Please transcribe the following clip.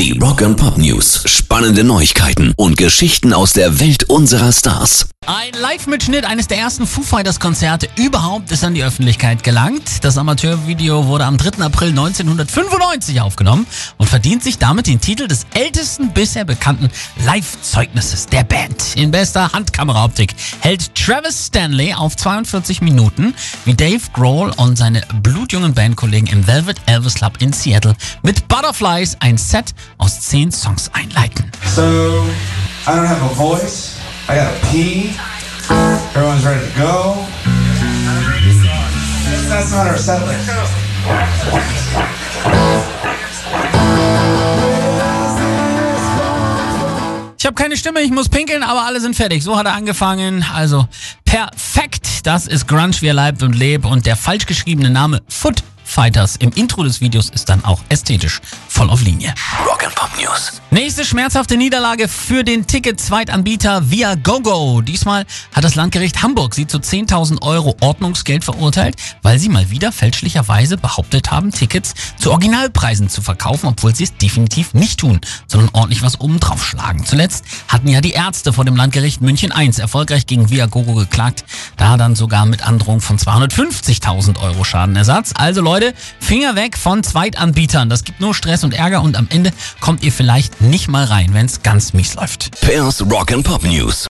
Die Rock and Pop News. Spannende Neuigkeiten und Geschichten aus der Welt unserer Stars. Ein Live-Mitschnitt eines der ersten Foo Fighters-Konzerte überhaupt ist an die Öffentlichkeit gelangt. Das Amateurvideo wurde am 3. April 1995 aufgenommen und verdient sich damit den Titel des ältesten bisher bekannten Live-Zeugnisses der Band. In bester Handkameraoptik hält Travis Stanley auf 42 Minuten, wie Dave Grohl und seine blutjungen Bandkollegen im Velvet Elvis Club in Seattle mit Butterflies ein Set aus 10 Songs einleiten. So, I don't have a voice. I gotta pee. Everyone's ready to go. That's not our set list. Ich habe keine Stimme, ich muss pinkeln, aber alle sind fertig. So hat er angefangen. Also perfekt. Das ist Grunge, wie er leibt und lebt. Und der falsch geschriebene Name Foot Fighters im Intro des Videos ist dann auch ästhetisch voll auf Linie. Rock and Pop News. Nächste schmerzhafte Niederlage für den Ticket-Zweitanbieter Via GoGo. Diesmal hat das Landgericht Hamburg sie zu 10.000 Euro Ordnungsgeld verurteilt, weil sie mal wieder fälschlicherweise behauptet haben, Tickets zu Originalpreisen zu verkaufen, obwohl sie es definitiv nicht tun, sondern ordentlich was oben drauf schlagen. Zuletzt hatten ja die Ärzte vor dem Landgericht München I erfolgreich gegen Via GoGo geklagt, da dann sogar mit Androhung von 250.000 Euro Schadenersatz. Also Leute, Finger weg von Zweitanbietern. Das gibt nur Stress und Ärger und am Ende kommt ihr vielleicht nicht mal rein, wenn es ganz mies läuft. Pairs Rock and Pop News.